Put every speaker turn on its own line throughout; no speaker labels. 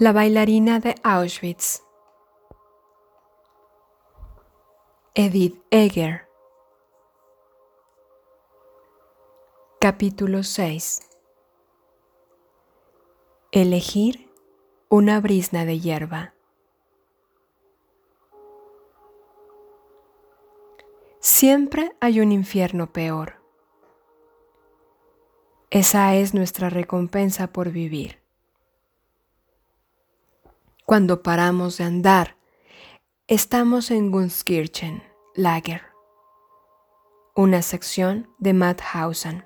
La bailarina de Auschwitz. Edith Eger. Capítulo 6. Elegir una brisna de hierba. Siempre hay un infierno peor. Esa es nuestra recompensa por vivir cuando paramos de andar, estamos en Gunskirchen, Lager, una sección de Mauthausen,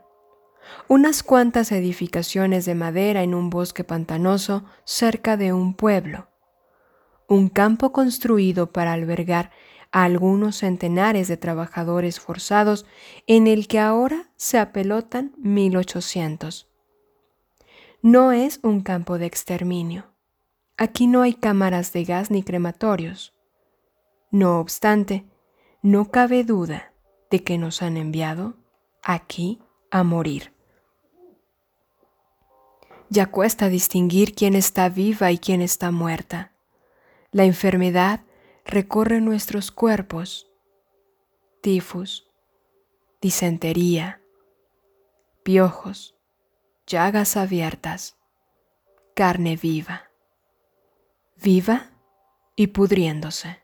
unas cuantas edificaciones de madera en un bosque pantanoso cerca de un pueblo, un campo construido para albergar a algunos centenares de trabajadores forzados en el que ahora se apelotan 1800. No es un campo de exterminio Aquí no hay cámaras de gas ni crematorios. No obstante, no cabe duda de que nos han enviado aquí a morir. Ya cuesta distinguir quién está viva y quién está muerta. La enfermedad recorre nuestros cuerpos. Tifus, disentería, piojos, llagas abiertas, carne viva viva y pudriéndose.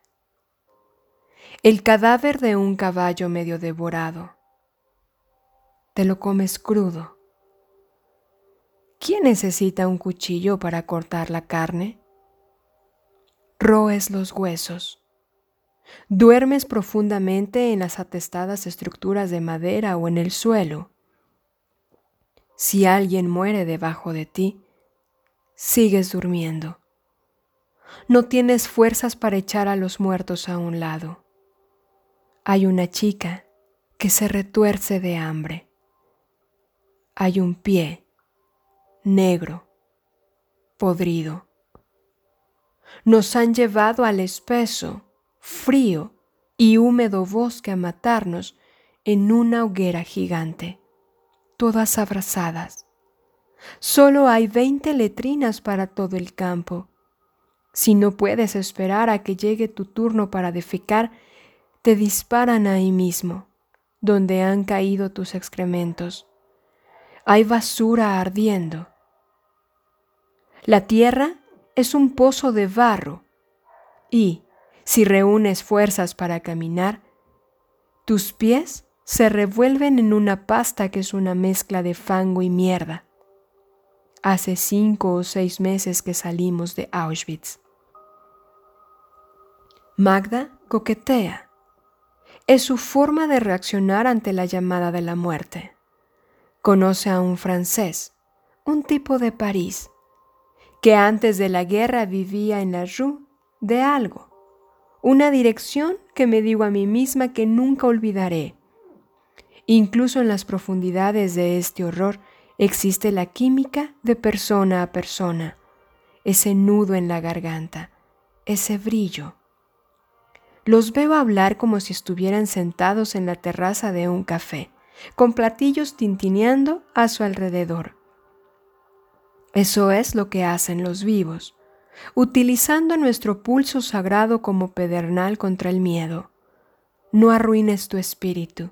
El cadáver de un caballo medio devorado. Te lo comes crudo. ¿Quién necesita un cuchillo para cortar la carne? Roes los huesos. Duermes profundamente en las atestadas estructuras de madera o en el suelo. Si alguien muere debajo de ti, sigues durmiendo no tienes fuerzas para echar a los muertos a un lado. Hay una chica que se retuerce de hambre. Hay un pie negro, podrido. Nos han llevado al espeso, frío y húmedo bosque a matarnos en una hoguera gigante, todas abrazadas. Solo hay veinte letrinas para todo el campo si no puedes esperar a que llegue tu turno para defecar, te disparan ahí mismo, donde han caído tus excrementos. Hay basura ardiendo. La tierra es un pozo de barro y, si reúnes fuerzas para caminar, tus pies se revuelven en una pasta que es una mezcla de fango y mierda. Hace cinco o seis meses que salimos de Auschwitz. Magda coquetea. Es su forma de reaccionar ante la llamada de la muerte. Conoce a un francés, un tipo de París, que antes de la guerra vivía en la rue de algo, una dirección que me digo a mí misma que nunca olvidaré. Incluso en las profundidades de este horror existe la química de persona a persona, ese nudo en la garganta, ese brillo los veo hablar como si estuvieran sentados en la terraza de un café, con platillos tintineando a su alrededor. Eso es lo que hacen los vivos, utilizando nuestro pulso sagrado como pedernal contra el miedo. No arruines tu espíritu,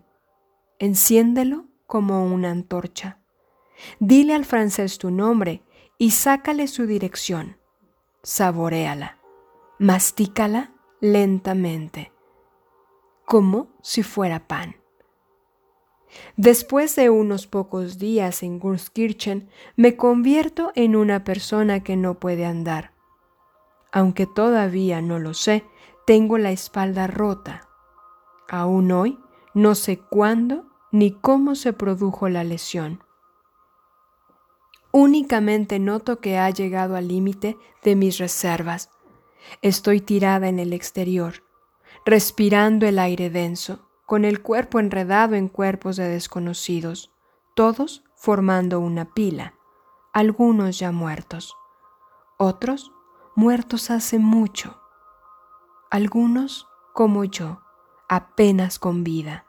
enciéndelo como una antorcha. Dile al francés tu nombre y sácale su dirección. Saboréala, mastícala lentamente, como si fuera pan. Después de unos pocos días en Gunskirchen, me convierto en una persona que no puede andar. Aunque todavía no lo sé, tengo la espalda rota. Aún hoy no sé cuándo ni cómo se produjo la lesión. Únicamente noto que ha llegado al límite de mis reservas Estoy tirada en el exterior, respirando el aire denso, con el cuerpo enredado en cuerpos de desconocidos, todos formando una pila, algunos ya muertos, otros muertos hace mucho, algunos, como yo, apenas con vida.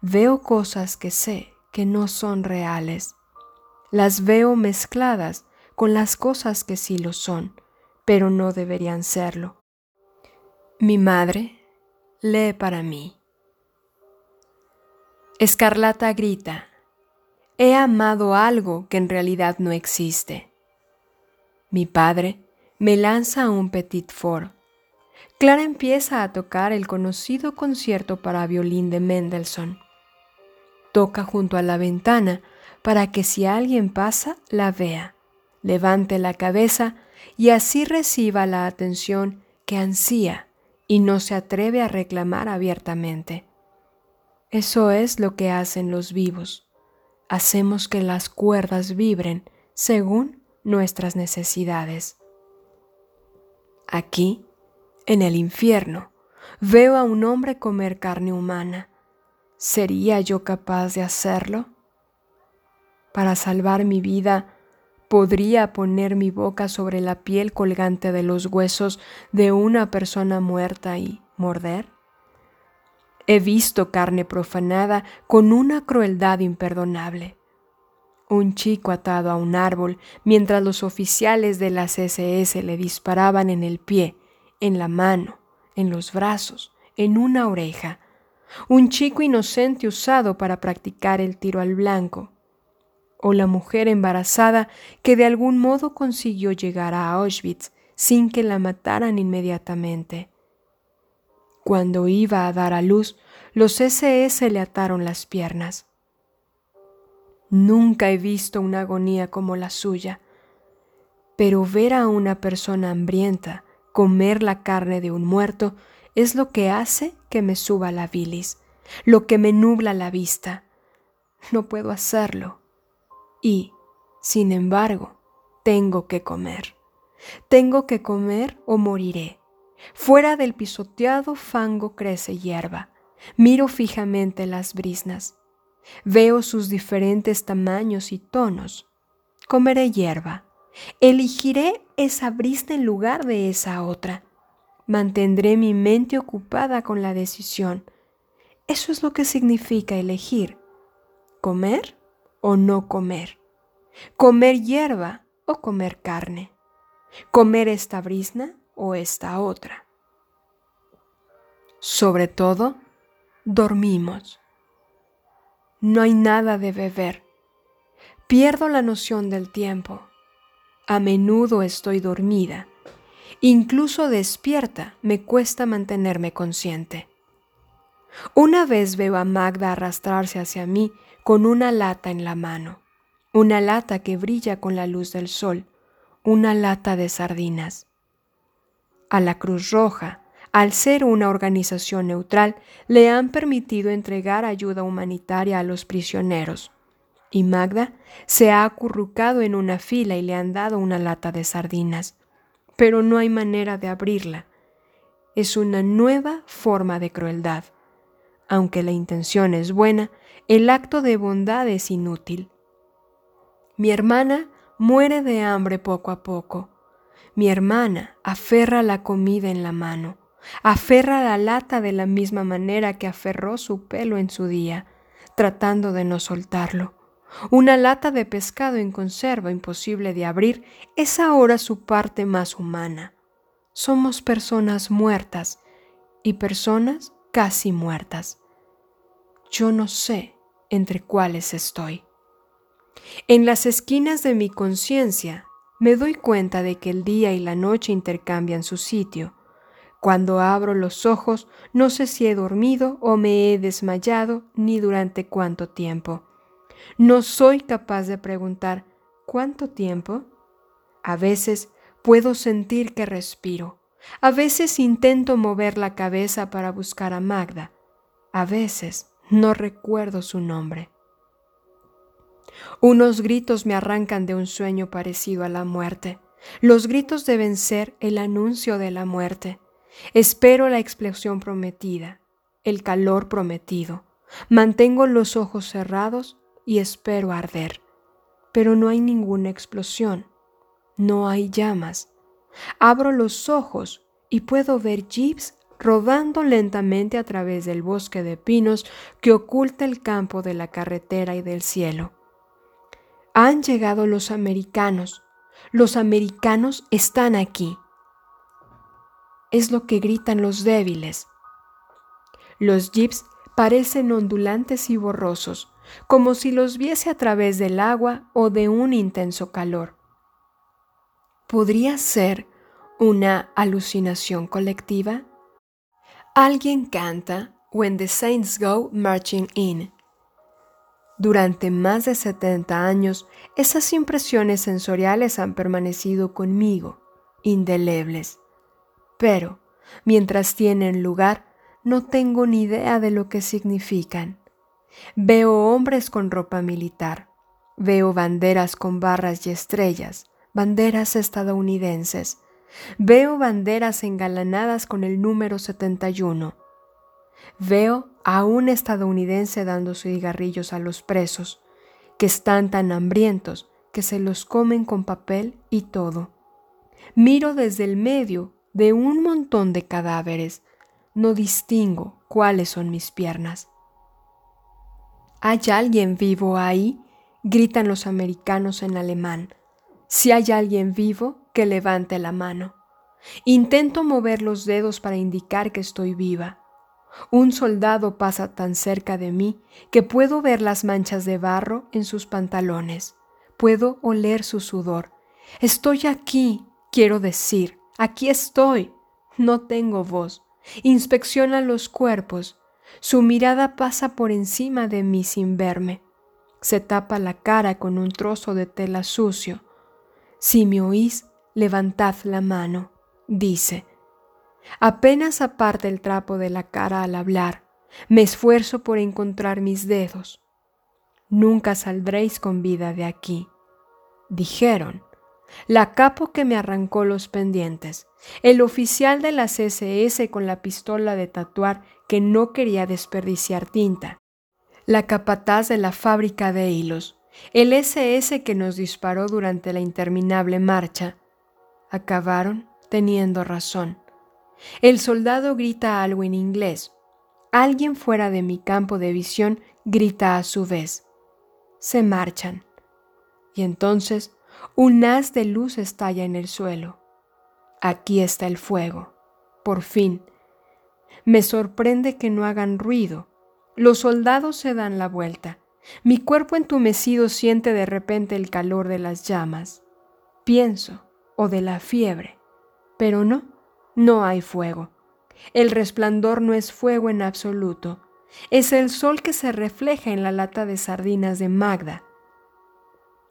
Veo cosas que sé que no son reales, las veo mezcladas con las cosas que sí lo son, pero no deberían serlo. Mi madre lee para mí. Escarlata grita, he amado algo que en realidad no existe. Mi padre me lanza un petit fort. Clara empieza a tocar el conocido concierto para violín de Mendelssohn. Toca junto a la ventana para que si alguien pasa la vea, levante la cabeza y así reciba la atención que ansía y no se atreve a reclamar abiertamente. Eso es lo que hacen los vivos. Hacemos que las cuerdas vibren según nuestras necesidades. Aquí, en el infierno, veo a un hombre comer carne humana. ¿Sería yo capaz de hacerlo? Para salvar mi vida, ¿podría poner mi boca sobre la piel colgante de los huesos de una persona muerta y morder? He visto carne profanada con una crueldad imperdonable. Un chico atado a un árbol mientras los oficiales de las SS le disparaban en el pie, en la mano, en los brazos, en una oreja. Un chico inocente usado para practicar el tiro al blanco. O la mujer embarazada que de algún modo consiguió llegar a Auschwitz sin que la mataran inmediatamente. Cuando iba a dar a luz, los SS le ataron las piernas. Nunca he visto una agonía como la suya, pero ver a una persona hambrienta comer la carne de un muerto es lo que hace que me suba la bilis, lo que me nubla la vista. No puedo hacerlo. Y, sin embargo, tengo que comer. Tengo que comer o moriré. Fuera del pisoteado fango crece hierba. Miro fijamente las brisnas. Veo sus diferentes tamaños y tonos. Comeré hierba. Elegiré esa brisna en lugar de esa otra. Mantendré mi mente ocupada con la decisión. Eso es lo que significa elegir. Comer o no comer. Comer hierba o comer carne. Comer esta brisna o esta otra. Sobre todo, dormimos. No hay nada de beber. Pierdo la noción del tiempo. A menudo estoy dormida. Incluso despierta me cuesta mantenerme consciente. Una vez veo a Magda arrastrarse hacia mí con una lata en la mano, una lata que brilla con la luz del sol, una lata de sardinas a la Cruz Roja, al ser una organización neutral, le han permitido entregar ayuda humanitaria a los prisioneros. Y Magda se ha acurrucado en una fila y le han dado una lata de sardinas. Pero no hay manera de abrirla. Es una nueva forma de crueldad. Aunque la intención es buena, el acto de bondad es inútil. Mi hermana muere de hambre poco a poco mi hermana aferra la comida en la mano, aferra la lata de la misma manera que aferró su pelo en su día, tratando de no soltarlo. Una lata de pescado en conserva imposible de abrir es ahora su parte más humana. Somos personas muertas y personas casi muertas. Yo no sé entre cuáles estoy. En las esquinas de mi conciencia me doy cuenta de que el día y la noche intercambian su sitio. Cuando abro los ojos, no sé si he dormido o me he desmayado ni durante cuánto tiempo. No soy capaz de preguntar ¿cuánto tiempo? A veces puedo sentir que respiro. A veces intento mover la cabeza para buscar a Magda. A veces no recuerdo su nombre. Unos gritos me arrancan de un sueño parecido a la muerte. Los gritos deben ser el anuncio de la muerte. Espero la explosión prometida, el calor prometido. Mantengo los ojos cerrados y espero arder. Pero no hay ninguna explosión. No hay llamas. Abro los ojos y puedo ver jeeps rodando lentamente a través del bosque de pinos que oculta el campo de la carretera y del cielo. Han llegado los americanos. Los americanos están aquí. es lo que gritan los débiles. Los jeeps parecen ondulantes y borrosos, como si los viese a través del agua o de un intenso calor. ¿Podría ser una alucinación colectiva? Alguien canta When the Saints Go Marching In. Durante más de 70 años, esas impresiones sensoriales han permanecido conmigo, indelebles. Pero, mientras tienen lugar, no tengo ni idea de lo que significan. Veo hombres con ropa militar, veo banderas con barras y estrellas, banderas estadounidenses, veo banderas engalanadas con el número 71. Veo a un estadounidense dando cigarrillos a los presos, que están tan hambrientos que se los comen con papel y todo. Miro desde el medio de un montón de cadáveres. No distingo cuáles son mis piernas. ¿Hay alguien vivo ahí? gritan los americanos en alemán. Si hay alguien vivo, que levante la mano. Intento mover los dedos para indicar que estoy viva. Un soldado pasa tan cerca de mí que puedo ver las manchas de barro en sus pantalones. Puedo oler su sudor. Estoy aquí, quiero decir. Aquí estoy. No tengo voz. Inspecciona los cuerpos. Su mirada pasa por encima de mí sin verme. Se tapa la cara con un trozo de tela sucio. Si me oís, levantad la mano, dice. Apenas aparta el trapo de la cara al hablar. Me esfuerzo por encontrar mis dedos. Nunca saldréis con vida de aquí, dijeron la capo que me arrancó los pendientes, el oficial de las SS con la pistola de tatuar que no quería desperdiciar tinta, la capataz de la fábrica de hilos, el SS que nos disparó durante la interminable marcha, acabaron teniendo razón. El soldado grita algo en inglés. Alguien fuera de mi campo de visión grita a su vez. Se marchan. Y entonces un haz de luz estalla en el suelo. Aquí está el fuego. Por fin. Me sorprende que no hagan ruido. Los soldados se dan la vuelta. Mi cuerpo entumecido siente de repente el calor de las llamas. Pienso, o de la fiebre. Pero no, no hay fuego. El resplandor no es fuego en absoluto. Es el sol que se refleja en la lata de sardinas de Magda.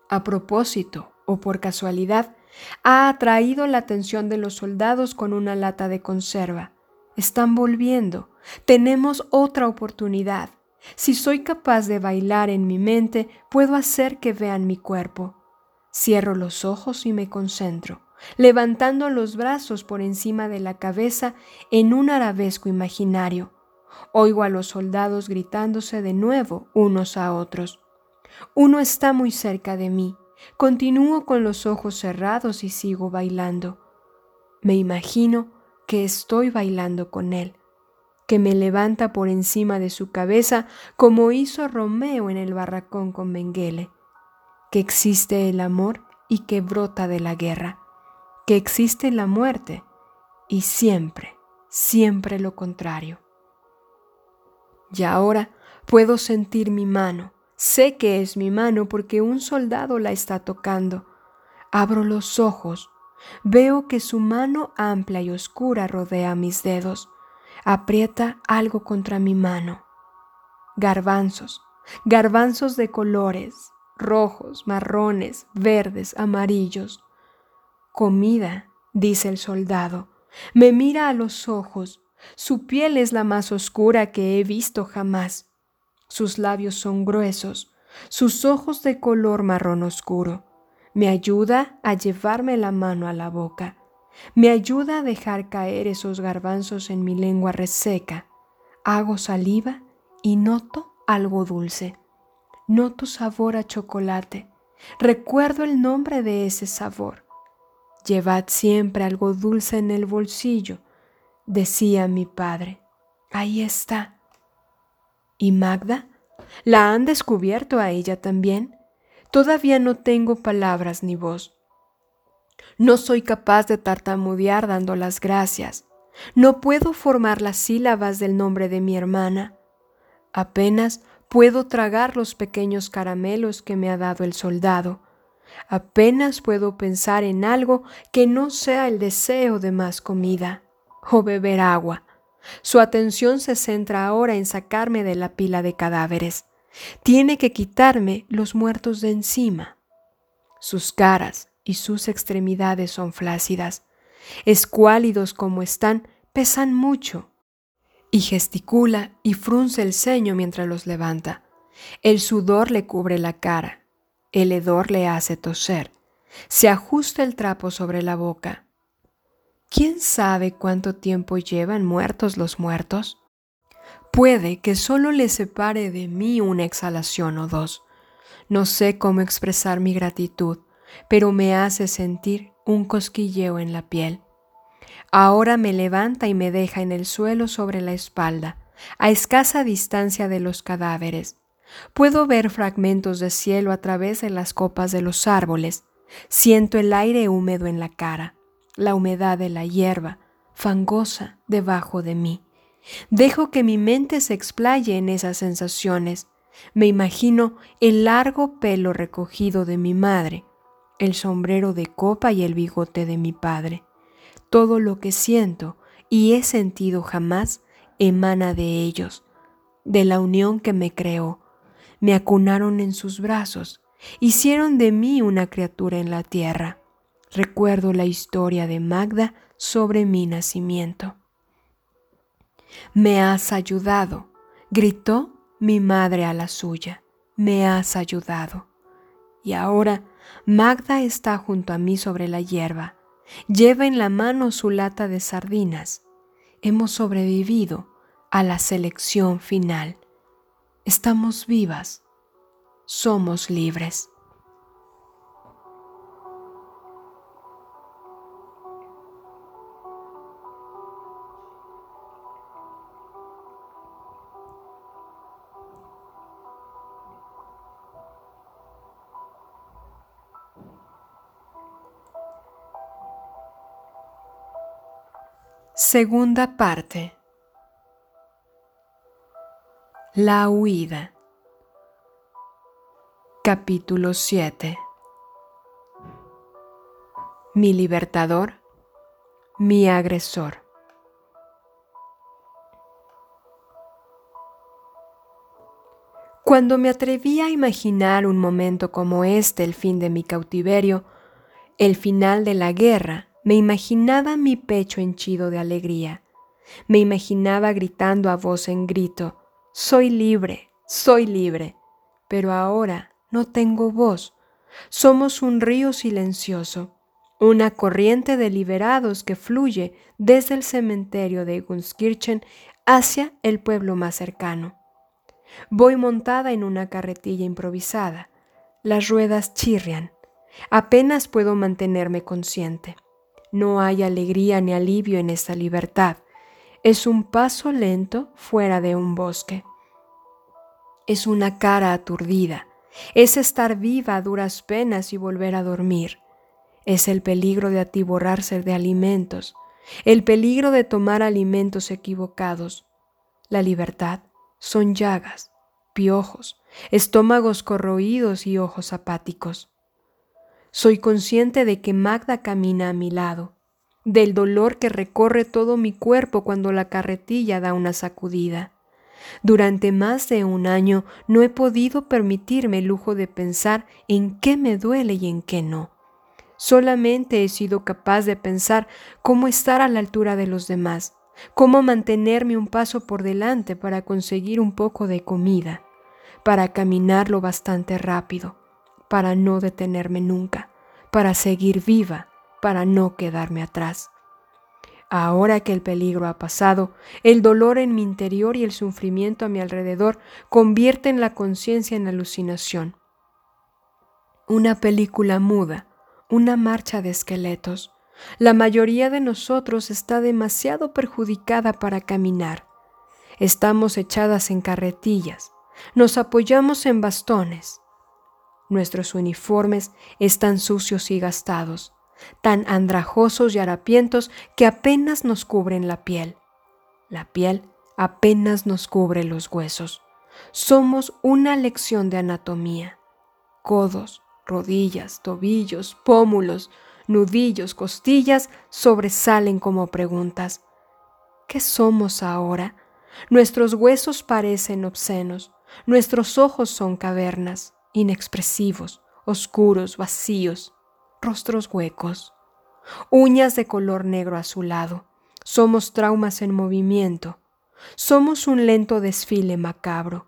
A propósito, o por casualidad, ha atraído la atención de los soldados con una lata de conserva. Están volviendo. Tenemos otra oportunidad. Si soy capaz de bailar en mi mente, puedo hacer que vean mi cuerpo. Cierro los ojos y me concentro, levantando los brazos por encima de la cabeza en un arabesco imaginario. Oigo a los soldados gritándose de nuevo unos a otros. Uno está muy cerca de mí. Continúo con los ojos cerrados y sigo bailando. Me imagino que estoy bailando con él, que me levanta por encima de su cabeza como hizo Romeo en el barracón con Mengele, que existe el amor y que brota de la guerra, que existe la muerte y siempre, siempre lo contrario. Y ahora puedo sentir mi mano, Sé que es mi mano porque un soldado la está tocando. Abro los ojos. Veo que su mano amplia y oscura rodea mis dedos. Aprieta algo contra mi mano. Garbanzos, garbanzos de colores, rojos, marrones, verdes, amarillos. Comida, dice el soldado. Me mira a los ojos. Su piel es la más oscura que he visto jamás sus labios son gruesos, sus ojos de color marrón oscuro. Me ayuda a llevarme la mano a la boca. Me ayuda a dejar caer esos garbanzos en mi lengua reseca. Hago saliva y noto algo dulce. Noto sabor a chocolate. Recuerdo el nombre de ese sabor. Llevad siempre algo dulce en el bolsillo, decía mi padre. Ahí está. ¿Y Magda? ¿La han descubierto a ella también? Todavía no tengo palabras ni voz. No soy capaz de tartamudear dando las gracias. No puedo formar las sílabas del nombre de mi hermana. Apenas puedo tragar los pequeños caramelos que me ha dado el soldado. Apenas puedo pensar en algo que no sea el deseo de más comida o beber agua. Su atención se centra ahora en sacarme de la pila de cadáveres. Tiene que quitarme los muertos de encima. Sus caras y sus extremidades son flácidas. Escuálidos como están, pesan mucho. Y gesticula y frunce el ceño mientras los levanta. El sudor le cubre la cara. El hedor le hace toser. Se ajusta el trapo sobre la boca. ¿Quién sabe cuánto tiempo llevan muertos los muertos? Puede que solo le separe de mí una exhalación o dos. No sé cómo expresar mi gratitud, pero me hace sentir un cosquilleo en la piel. Ahora me levanta y me deja en el suelo sobre la espalda, a escasa distancia de los cadáveres. Puedo ver fragmentos de cielo a través de las copas de los árboles. Siento el aire húmedo en la cara, la humedad de la hierba, fangosa debajo de mí. Dejo que mi mente se explaye en esas sensaciones. Me imagino el largo pelo recogido de mi madre, el sombrero de copa y el bigote de mi padre. Todo lo que siento y he sentido jamás emana de ellos, de la unión que me creó. Me acunaron en sus brazos, hicieron de mí una criatura en la tierra. Recuerdo la historia de Magda sobre mi nacimiento. Me has ayudado, gritó mi madre a la suya. Me has ayudado. Y ahora Magda está junto a mí sobre la hierba. Lleva en la mano su lata de sardinas. Hemos sobrevivido a la selección final. Estamos vivas. Somos libres. Segunda parte. La huida. Capítulo 7. Mi libertador, mi agresor. Cuando me atreví a imaginar un momento como este, el fin de mi cautiverio, el final de la guerra, me imaginaba mi pecho henchido de alegría. Me imaginaba gritando a voz en grito, soy libre, soy libre. Pero ahora no tengo voz. Somos un río silencioso, una corriente de liberados que fluye desde el cementerio de Gunskirchen hacia el pueblo más cercano. Voy montada en una carretilla improvisada. Las ruedas chirrian. Apenas puedo mantenerme consciente. No hay alegría ni alivio en esta libertad. Es un paso lento fuera de un bosque. Es una cara aturdida. Es estar viva a duras penas y volver a dormir. Es el peligro de atiborrarse de alimentos, el peligro de tomar alimentos equivocados. La libertad son llagas, piojos, estómagos corroídos y ojos apáticos. Soy consciente de que Magda camina a mi lado, del dolor que recorre todo mi cuerpo cuando la carretilla da una sacudida. Durante más de un año no he podido permitirme el lujo de pensar en qué me duele y en qué no. Solamente he sido capaz de pensar cómo estar a la altura de los demás, cómo mantenerme un paso por delante para conseguir un poco de comida, para caminar lo bastante rápido para no detenerme nunca, para seguir viva, para no quedarme atrás. Ahora que el peligro ha pasado, el dolor en mi interior y el sufrimiento a mi alrededor convierten la conciencia en alucinación. Una película muda, una marcha de esqueletos. La mayoría de nosotros está demasiado perjudicada para caminar. Estamos echadas en carretillas, nos apoyamos en bastones, Nuestros uniformes están sucios y gastados. tan andrajosos y harapientos que apenas nos cubren la piel. La piel apenas nos cubre los huesos. Somos una lección de anatomía. Codos, rodillas, tobillos, pómulos, nudillos, costillas sobresalen como preguntas. ¿Qué somos ahora? Nuestros huesos parecen obscenos, nuestros ojos son cavernas, inexpresivos, oscuros, vacíos, rostros huecos, uñas de color negro azulado. Somos traumas en movimiento, somos un lento desfile macabro.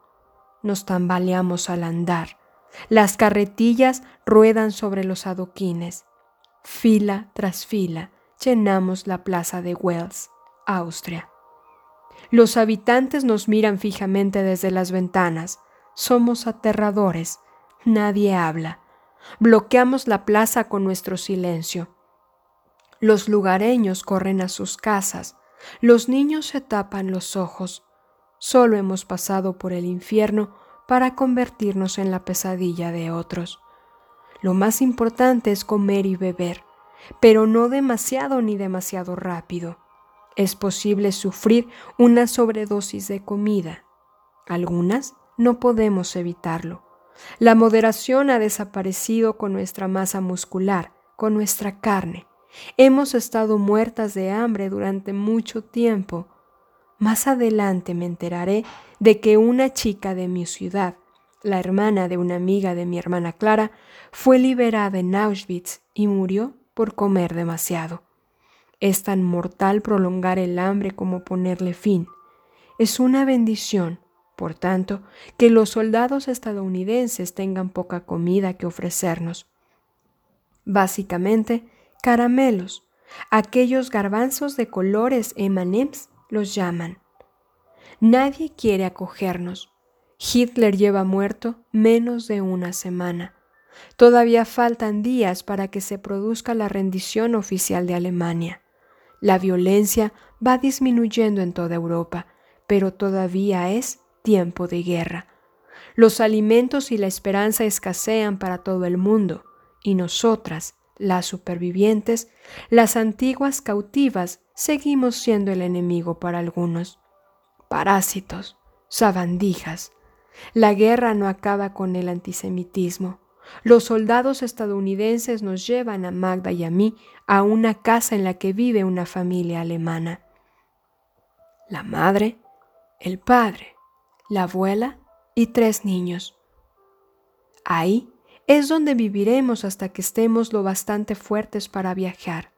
Nos tambaleamos al andar. Las carretillas ruedan sobre los adoquines. Fila tras fila llenamos la plaza de Wells, Austria. Los habitantes nos miran fijamente desde las ventanas. Somos aterradores. Nadie habla. Bloqueamos la plaza con nuestro silencio. Los lugareños corren a sus casas. Los niños se tapan los ojos. Solo hemos pasado por el infierno para convertirnos en la pesadilla de otros. Lo más importante es comer y beber, pero no demasiado ni demasiado rápido. Es posible sufrir una sobredosis de comida. Algunas no podemos evitarlo. La moderación ha desaparecido con nuestra masa muscular, con nuestra carne. Hemos estado muertas de hambre durante mucho tiempo. Más adelante me enteraré de que una chica de mi ciudad, la hermana de una amiga de mi hermana Clara, fue liberada en Auschwitz y murió por comer demasiado. Es tan mortal prolongar el hambre como ponerle fin. Es una bendición, por tanto, que los soldados estadounidenses tengan poca comida que ofrecernos. Básicamente, caramelos, aquellos garbanzos de colores emanems los llaman. Nadie quiere acogernos. Hitler lleva muerto menos de una semana. Todavía faltan días para que se produzca la rendición oficial de Alemania. La violencia va disminuyendo en toda Europa, pero todavía es tiempo de guerra. Los alimentos y la esperanza escasean para todo el mundo, y nosotras, las supervivientes, las antiguas cautivas, seguimos siendo el enemigo para algunos. Parásitos, sabandijas. La guerra no acaba con el antisemitismo. Los soldados estadounidenses nos llevan a Magda y a mí a una casa en la que vive una familia alemana. La madre, el padre, la abuela y tres niños. Ahí es donde viviremos hasta que estemos lo bastante fuertes para viajar.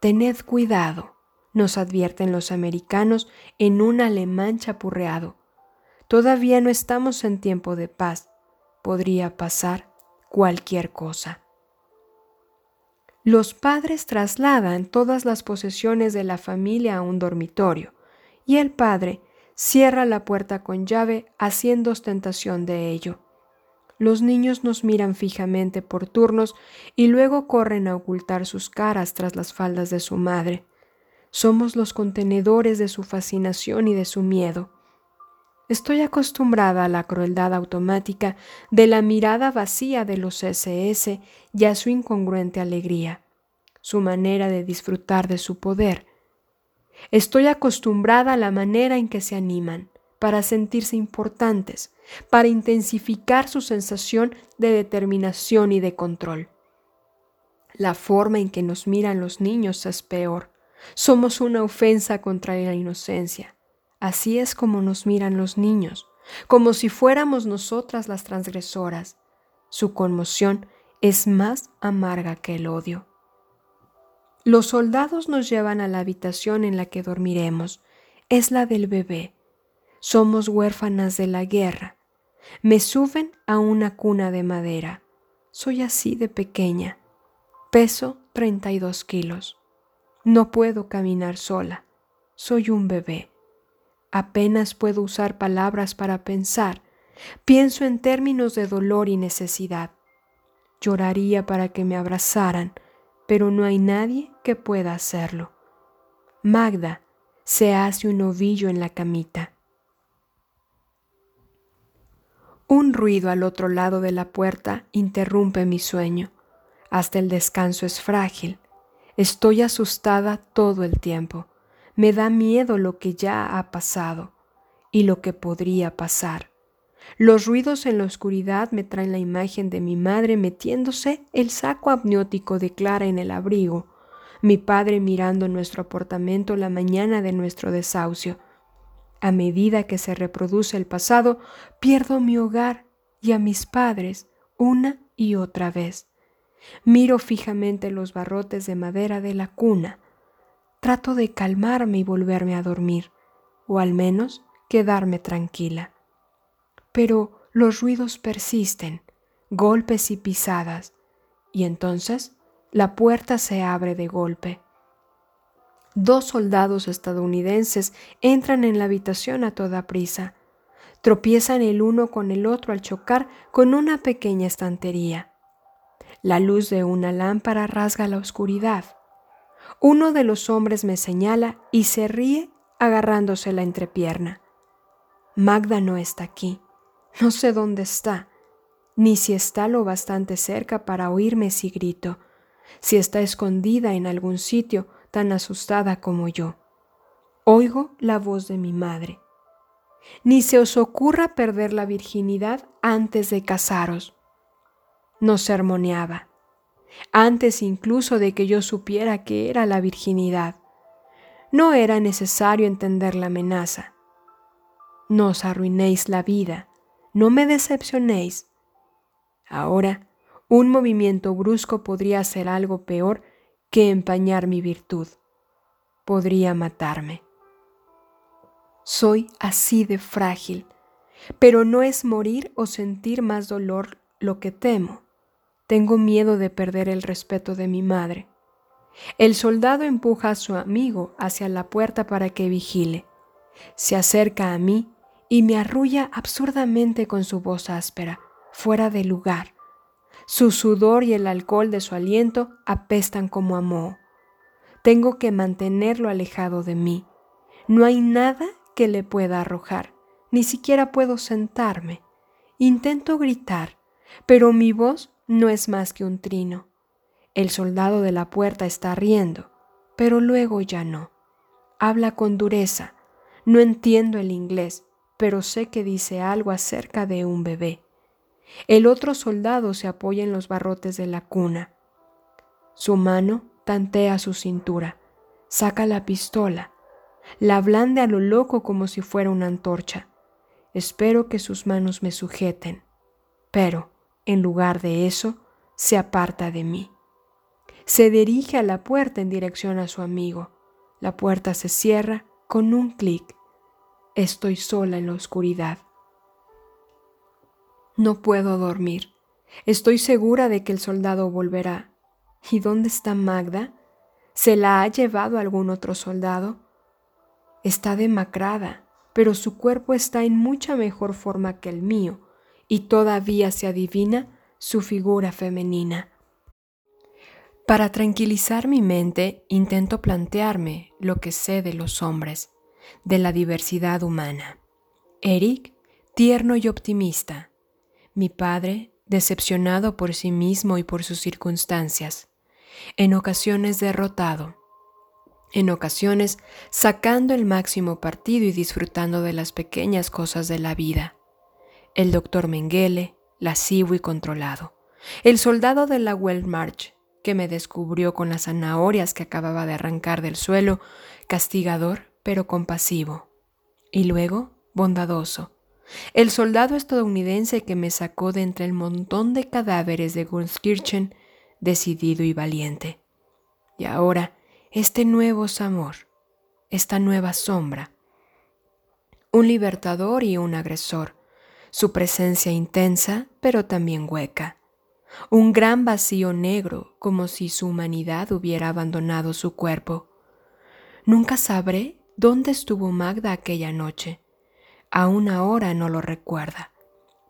Tened cuidado, nos advierten los americanos en un alemán chapurreado. Todavía no estamos en tiempo de paz. Podría pasar cualquier cosa. Los padres trasladan todas las posesiones de la familia a un dormitorio y el padre cierra la puerta con llave haciendo ostentación de ello. Los niños nos miran fijamente por turnos y luego corren a ocultar sus caras tras las faldas de su madre. Somos los contenedores de su fascinación y de su miedo. Estoy acostumbrada a la crueldad automática de la mirada vacía de los SS y a su incongruente alegría, su manera de disfrutar de su poder. Estoy acostumbrada a la manera en que se animan, para sentirse importantes, para intensificar su sensación de determinación y de control. La forma en que nos miran los niños es peor. Somos una ofensa contra la inocencia. Así es como nos miran los niños, como si fuéramos nosotras las transgresoras. Su conmoción es más amarga que el odio. Los soldados nos llevan a la habitación en la que dormiremos. Es la del bebé. Somos huérfanas de la guerra. Me suben a una cuna de madera. Soy así de pequeña. Peso 32 kilos. No puedo caminar sola. Soy un bebé. Apenas puedo usar palabras para pensar. Pienso en términos de dolor y necesidad. Lloraría para que me abrazaran, pero no hay nadie que pueda hacerlo. Magda se hace un ovillo en la camita. Un ruido al otro lado de la puerta interrumpe mi sueño. Hasta el descanso es frágil. Estoy asustada todo el tiempo. Me da miedo lo que ya ha pasado y lo que podría pasar. Los ruidos en la oscuridad me traen la imagen de mi madre metiéndose el saco amniótico de Clara en el abrigo, mi padre mirando nuestro apartamento la mañana de nuestro desahucio. A medida que se reproduce el pasado, pierdo mi hogar y a mis padres una y otra vez. Miro fijamente los barrotes de madera de la cuna. Trato de calmarme y volverme a dormir, o al menos quedarme tranquila. Pero los ruidos persisten, golpes y pisadas, y entonces la puerta se abre de golpe. Dos soldados estadounidenses entran en la habitación a toda prisa. Tropiezan el uno con el otro al chocar con una pequeña estantería. La luz de una lámpara rasga la oscuridad. Uno de los hombres me señala y se ríe agarrándose la entrepierna. Magda no está aquí. No sé dónde está, ni si está lo bastante cerca para oírme si grito, si está escondida en algún sitio tan asustada como yo. Oigo la voz de mi madre. Ni se os ocurra perder la virginidad antes de casaros. Nos sermoneaba, antes incluso de que yo supiera que era la virginidad. No era necesario entender la amenaza. No os arruinéis la vida, no me decepcionéis. Ahora, un movimiento brusco podría ser algo peor que empañar mi virtud. Podría matarme. Soy así de frágil, pero no es morir o sentir más dolor lo que temo. Tengo miedo de perder el respeto de mi madre. El soldado empuja a su amigo hacia la puerta para que vigile. Se acerca a mí y me arrulla absurdamente con su voz áspera, fuera de lugar. Su sudor y el alcohol de su aliento apestan como a moho. Tengo que mantenerlo alejado de mí. No hay nada que le pueda arrojar, ni siquiera puedo sentarme. Intento gritar, pero mi voz no es más que un trino. El soldado de la puerta está riendo, pero luego ya no. Habla con dureza. No entiendo el inglés, pero sé que dice algo acerca de un bebé. El otro soldado se apoya en los barrotes de la cuna. Su mano tantea su cintura, saca la pistola, la blande a lo loco como si fuera una antorcha. Espero que sus manos me sujeten, pero, en lugar de eso, se aparta de mí. Se dirige a la puerta en dirección a su amigo. La puerta se cierra con un clic Estoy sola en la oscuridad. No puedo dormir. Estoy segura de que el soldado volverá. ¿Y dónde está Magda? ¿Se la ha llevado algún otro soldado? Está demacrada, pero su cuerpo está en mucha mejor forma que el mío, y todavía se adivina su figura femenina. Para tranquilizar mi mente, intento plantearme lo que sé de los hombres de la diversidad humana. Eric, tierno y optimista. Mi padre, decepcionado por sí mismo y por sus circunstancias. En ocasiones derrotado. En ocasiones sacando el máximo partido y disfrutando de las pequeñas cosas de la vida. El doctor Mengele, lascivo y controlado. El soldado de la March, que me descubrió con las zanahorias que acababa de arrancar del suelo, castigador pero compasivo, y luego bondadoso. El soldado estadounidense que me sacó de entre el montón de cadáveres de Gunskirchen, decidido y valiente. Y ahora, este nuevo Samor, esta nueva sombra. Un libertador y un agresor, su presencia intensa, pero también hueca. Un gran vacío negro, como si su humanidad hubiera abandonado su cuerpo. Nunca sabré ¿Dónde estuvo Magda aquella noche? Aún ahora no lo recuerda,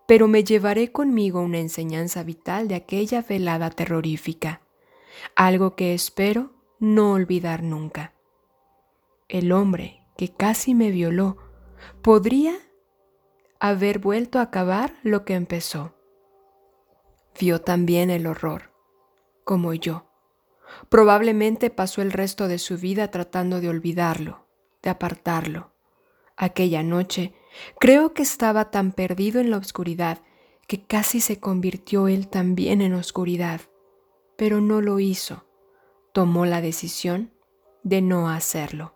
pero me llevaré conmigo una enseñanza vital de aquella velada terrorífica, algo que espero no olvidar nunca. El hombre que casi me violó podría haber vuelto a acabar lo que empezó. Vio también el horror, como yo. Probablemente pasó el resto de su vida tratando de olvidarlo, de apartarlo. Aquella noche creo que estaba tan perdido en la oscuridad que casi se convirtió él también en oscuridad, pero no lo hizo. Tomó la decisión de no hacerlo.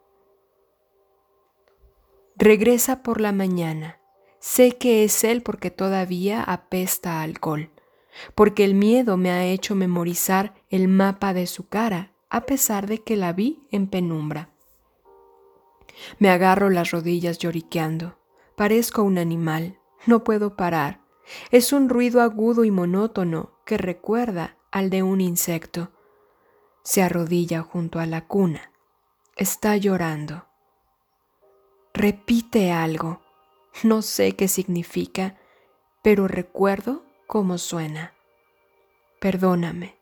Regresa por la mañana. Sé que es él porque todavía apesta a alcohol, porque el miedo me ha hecho memorizar el mapa de su cara, a pesar de que la vi en penumbra. Me agarro las rodillas lloriqueando. Parezco un animal. No puedo parar. Es un ruido agudo y monótono que recuerda al de un insecto. Se arrodilla junto a la cuna. Está llorando. Repite algo. No sé qué significa, pero recuerdo cómo suena. Perdóname,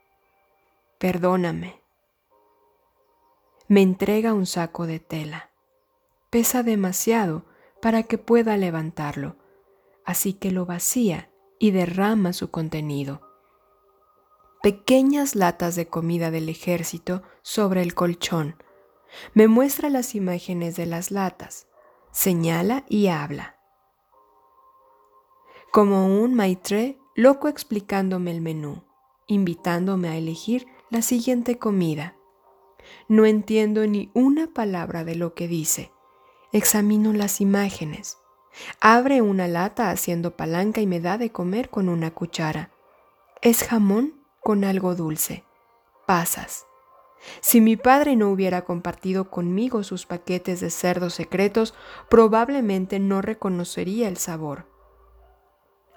perdóname. Me entrega un saco de tela. Pesa demasiado para que pueda levantarlo, así que lo vacía y derrama su contenido. Pequeñas latas de comida del ejército sobre el colchón. Me muestra las imágenes de las latas, señala y habla. Como un maitre loco explicándome el menú, invitándome a elegir la siguiente comida. No entiendo ni una palabra de lo que dice, Examino las imágenes. Abre una lata haciendo palanca y me da de comer con una cuchara. Es jamón con algo dulce. Pasas. Si mi padre no hubiera compartido conmigo sus paquetes de cerdos secretos, probablemente no reconocería el sabor.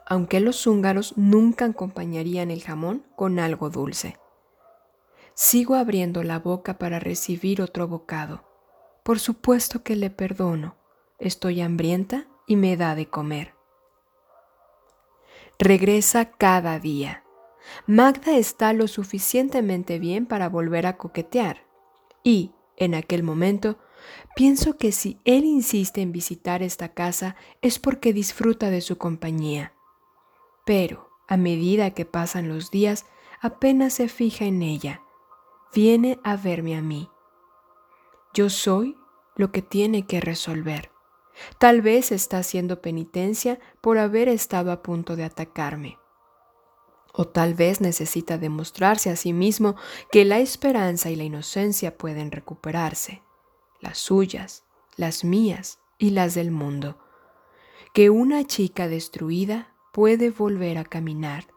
Aunque los húngaros nunca acompañarían el jamón con algo dulce. Sigo abriendo la boca para recibir otro bocado. Por supuesto que le perdono. Estoy hambrienta y me da de comer. Regresa cada día. Magda está lo suficientemente bien para volver a coquetear. Y, en aquel momento, pienso que si él insiste en visitar esta casa es porque disfruta de su compañía. Pero, a medida que pasan los días, apenas se fija en ella. Viene a verme a mí. Yo soy lo que tiene que resolver. Tal vez está haciendo penitencia por haber estado a punto de atacarme. O tal vez necesita demostrarse a sí mismo que la esperanza y la inocencia pueden recuperarse, las suyas, las mías y las del mundo. Que una chica destruida puede volver a caminar.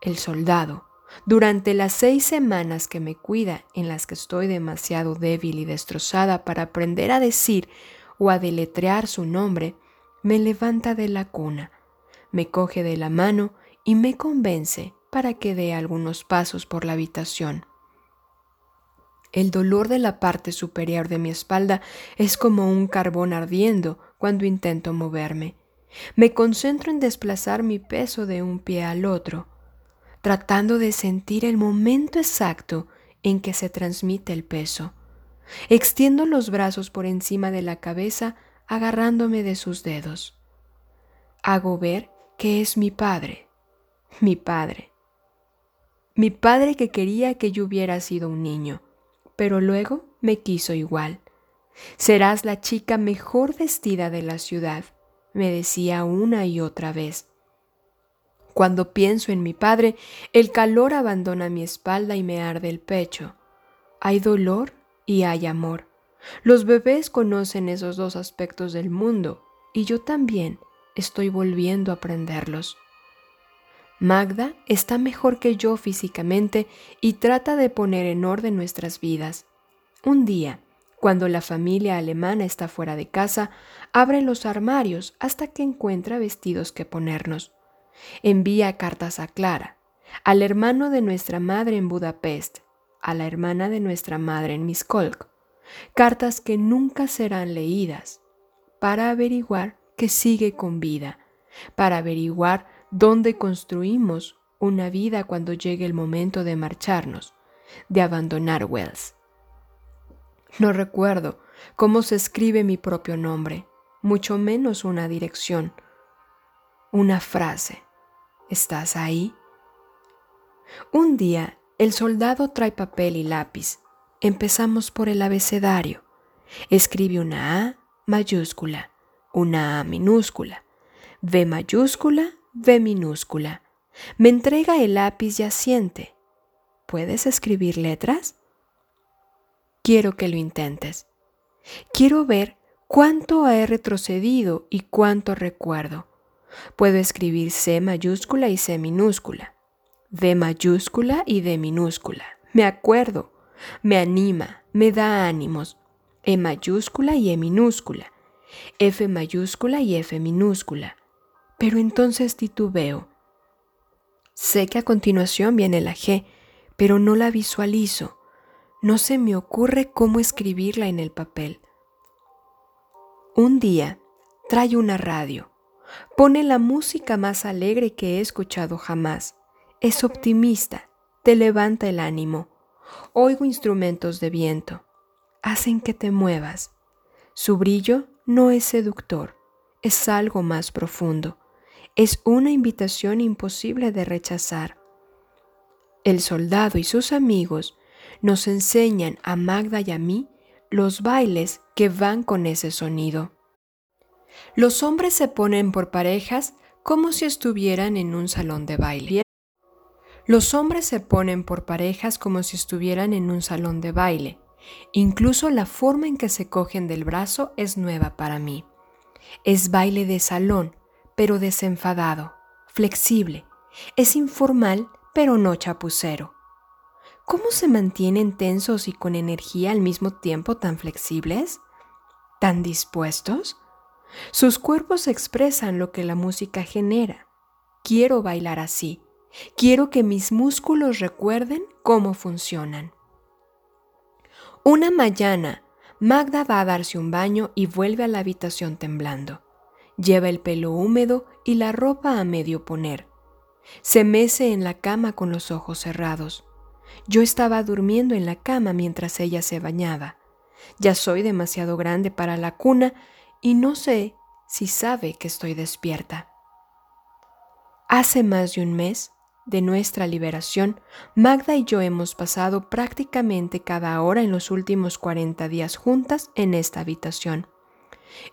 El soldado durante las seis semanas que me cuida, en las que estoy demasiado débil y destrozada para aprender a decir o a deletrear su nombre, me levanta de la cuna, me coge de la mano y me convence para que dé algunos pasos por la habitación. El dolor de la parte superior de mi espalda es como un carbón ardiendo cuando intento moverme. Me concentro en desplazar mi peso de un pie al otro tratando de sentir el momento exacto en que se transmite el peso. Extiendo los brazos por encima de la cabeza agarrándome de sus dedos. Hago ver que es mi padre, mi padre. Mi padre que quería que yo hubiera sido un niño, pero luego me quiso igual. Serás la chica mejor vestida de la ciudad, me decía una y otra vez. Cuando pienso en mi padre, el calor abandona mi espalda y me arde el pecho. Hay dolor y hay amor. Los bebés conocen esos dos aspectos del mundo y yo también estoy volviendo a aprenderlos. Magda está mejor que yo físicamente y trata de poner en orden nuestras vidas. Un día, cuando la familia alemana está fuera de casa, abre los armarios hasta que encuentra vestidos que ponernos. Envía cartas a Clara, al hermano de nuestra madre en Budapest, a la hermana de nuestra madre en Miskolc, cartas que nunca serán leídas, para averiguar que sigue con vida, para averiguar dónde construimos una vida cuando llegue el momento de marcharnos, de abandonar Wells. No recuerdo cómo se escribe mi propio nombre, mucho menos una dirección, una frase. ¿Estás ahí? Un día El soldado trae papel y lápiz. Empezamos por el abecedario. Escribe una A mayúscula, una A minúscula, V mayúscula, V minúscula. Me entrega el lápiz y asiente. ¿Puedes escribir letras? Quiero que lo intentes. Quiero ver cuánto he retrocedido y cuánto recuerdo. Puedo escribir C mayúscula y C minúscula, D mayúscula y D minúscula. Me acuerdo, me anima, me da ánimos. E mayúscula y E minúscula, F mayúscula y F minúscula. Pero entonces titubeo. Sé que a continuación viene la G, pero no la visualizo. No se me ocurre cómo escribirla en el papel. Un día trae una radio, pone la música más alegre que he escuchado jamás. Es optimista, te levanta el ánimo. Oigo instrumentos de viento, hacen que te muevas. Su brillo no es seductor, es algo más profundo. Es una invitación imposible de rechazar. El soldado y sus amigos nos enseñan a Magda y a mí los bailes que van con ese sonido. Los hombres se ponen por parejas como si estuvieran en un salón de baile. Los hombres se ponen por parejas como si estuvieran en un salón de baile. Incluso la forma en que se cogen del brazo es nueva para mí. Es baile de salón, pero desenfadado, flexible. Es informal, pero no chapucero. ¿Cómo se mantienen tensos y con energía al mismo tiempo tan flexibles? ¿Tan dispuestos? Sus cuerpos expresan lo que la música genera. Quiero bailar así. Quiero que mis músculos recuerden cómo funcionan. Una mañana, Magda va a darse un baño y vuelve a la habitación temblando. Lleva el pelo húmedo y la ropa a medio poner. Se mece en la cama con los ojos cerrados. Yo estaba durmiendo en la cama mientras ella se bañaba. Ya soy demasiado grande para la cuna y no sé si sabe que estoy despierta. Hace más de un mes de nuestra liberación, Magda y yo hemos pasado prácticamente cada hora en los últimos 40 días juntas en esta habitación.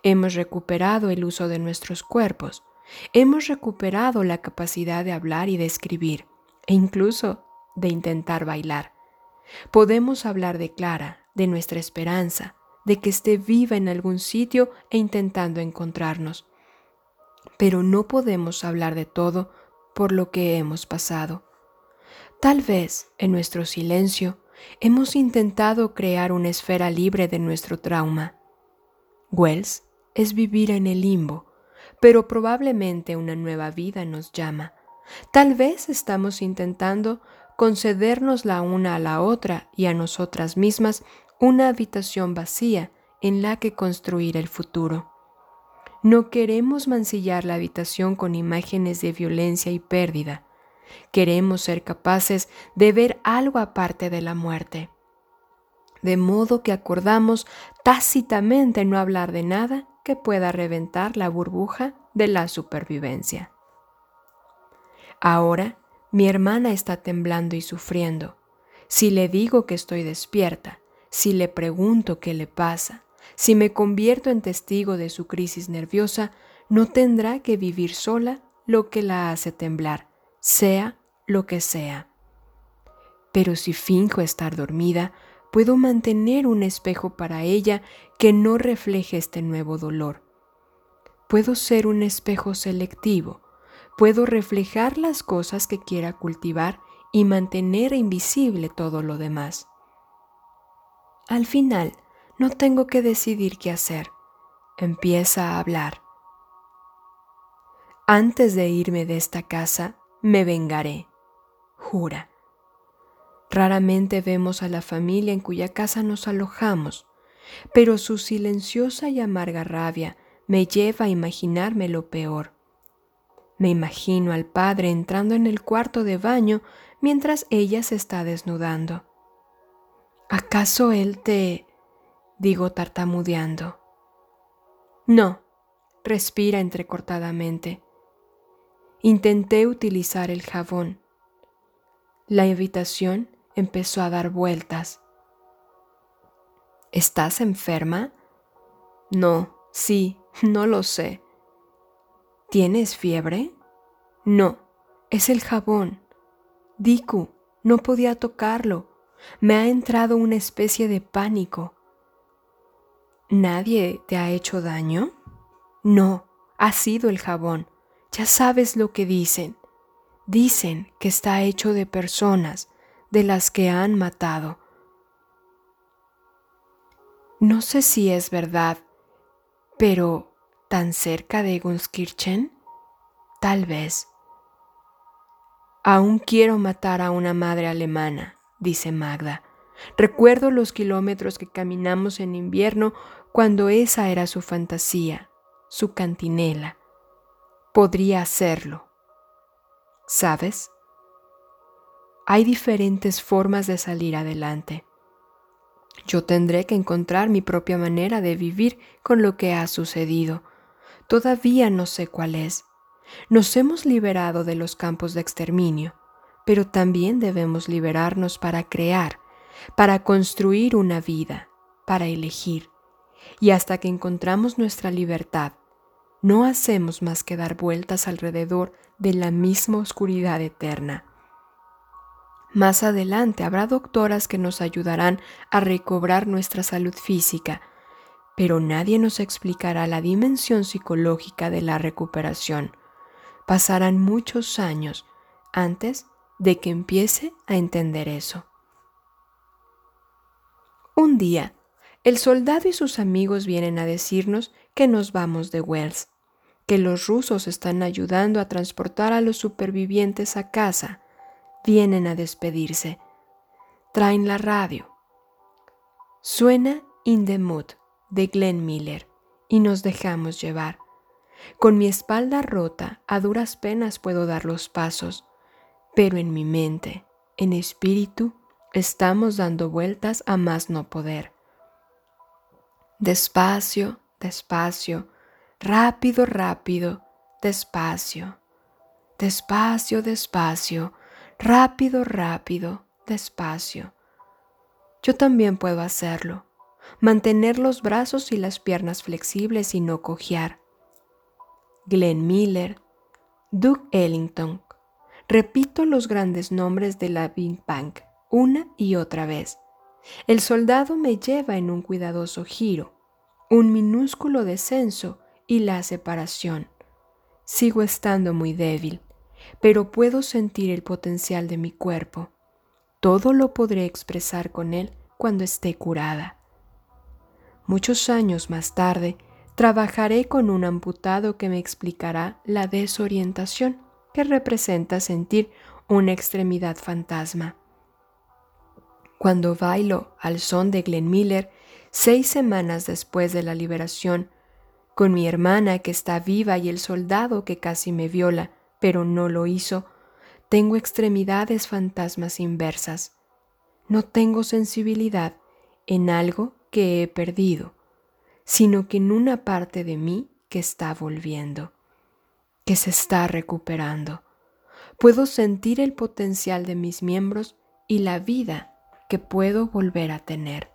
Hemos recuperado el uso de nuestros cuerpos, hemos recuperado la capacidad de hablar y de escribir, e incluso de intentar bailar. Podemos hablar de Clara, de nuestra esperanza, de que esté viva en algún sitio e intentando encontrarnos. Pero no podemos hablar de todo por lo que hemos pasado. Tal vez, en nuestro silencio, hemos intentado crear una esfera libre de nuestro trauma. Wells es vivir en el limbo, pero probablemente una nueva vida nos llama. Tal vez estamos intentando concedernos la una a la otra y a nosotras mismas una habitación vacía en la que construir el futuro. No queremos mancillar la habitación con imágenes de violencia y pérdida. Queremos ser capaces de ver algo aparte de la muerte. De modo que acordamos tácitamente no hablar de nada que pueda reventar la burbuja de la supervivencia. Ahora mi hermana está temblando y sufriendo. Si le digo que estoy despierta, si le pregunto qué le pasa, si me convierto en testigo de su crisis nerviosa, no tendrá que vivir sola lo que la hace temblar, sea lo que sea. Pero si finjo estar dormida, puedo mantener un espejo para ella que no refleje este nuevo dolor. Puedo ser un espejo selectivo, puedo reflejar las cosas que quiera cultivar y mantener invisible todo lo demás. Al final, no tengo que decidir qué hacer. Empieza a hablar. Antes de irme de esta casa, me vengaré. Jura. Raramente vemos a la familia en cuya casa nos alojamos, pero su silenciosa y amarga rabia me lleva a imaginarme lo peor. Me imagino al padre entrando en el cuarto de baño mientras ella se está desnudando. ¿Acaso él te... digo tartamudeando? No, respira entrecortadamente. Intenté utilizar el jabón. La habitación empezó a dar vueltas. ¿Estás enferma? No, sí, no lo sé. ¿Tienes fiebre? No, es el jabón. Diku, no podía tocarlo. Me ha entrado una especie de pánico. ¿Nadie te ha hecho daño? No, ha sido el jabón. Ya sabes lo que dicen. Dicen que está hecho de personas, de las que han matado. No sé si es verdad, pero ¿tan cerca de Gunskirchen? Tal vez. Aún quiero matar a una madre alemana, dice Magda. Recuerdo los kilómetros que caminamos en invierno cuando esa era su fantasía, su cantinela. Podría hacerlo. ¿Sabes? Hay diferentes formas de salir adelante. Yo tendré que encontrar mi propia manera de vivir con lo que ha sucedido. Todavía no sé cuál es. Nos hemos liberado de los campos de exterminio, pero también debemos liberarnos para crear, para construir una vida, para elegir. Y hasta que encontramos nuestra libertad, no hacemos más que dar vueltas alrededor de la misma oscuridad eterna. Más adelante habrá doctoras que nos ayudarán a recobrar nuestra salud física, pero nadie nos explicará la dimensión psicológica de la recuperación. Pasarán muchos años antes de que empiece a entender eso. Un día, el soldado y sus amigos vienen a decirnos que nos vamos de Wells, que los rusos están ayudando a transportar a los supervivientes a casa vienen a despedirse. Traen la radio. Suena In the Mood de Glenn Miller y nos dejamos llevar. Con mi espalda rota, a duras penas puedo dar los pasos, pero en mi mente, en espíritu, estamos dando vueltas a más no poder. Despacio, despacio, rápido, rápido, despacio, despacio, despacio, rápido, rápido, despacio. Yo también puedo hacerlo, mantener los brazos y las piernas flexibles y no cojear. Glenn Miller, Doug Ellington. Repito los grandes nombres de la Big Bang una y otra vez. El soldado me lleva en un cuidadoso giro, un minúsculo descenso y la separación. Sigo estando muy débil pero puedo sentir el potencial de mi cuerpo. Todo lo podré expresar con él cuando esté curada. Muchos años más tarde, trabajaré con un amputado que me explicará la desorientación que representa sentir una extremidad fantasma. Cuando bailo al son de Glenn Miller, seis semanas después de la liberación, con mi hermana que está viva y el soldado que casi me viola, pero no lo hizo, tengo extremidades fantasmas inversas. No tengo sensibilidad en algo que he perdido, sino que en una parte de mí que está volviendo, que se está recuperando. Puedo sentir el potencial de mis miembros y la vida que puedo volver a tener.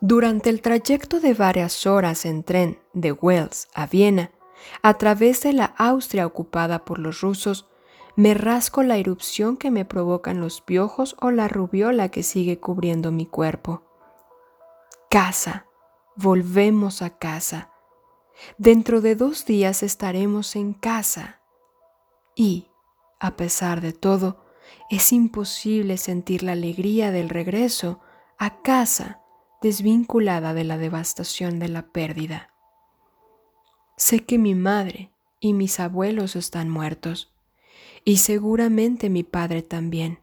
Durante el trayecto de varias horas en tren de Wells a Viena, a través de la Austria ocupada por los rusos, me rasco la erupción que me provocan los piojos o la rubiola que sigue cubriendo mi cuerpo. Casa, volvemos a casa. Dentro de dos días estaremos en casa. Y, a pesar de todo, es imposible sentir la alegría del regreso a casa desvinculada de la devastación de la pérdida. Sé que mi madre y mis abuelos están muertos, y seguramente mi padre también.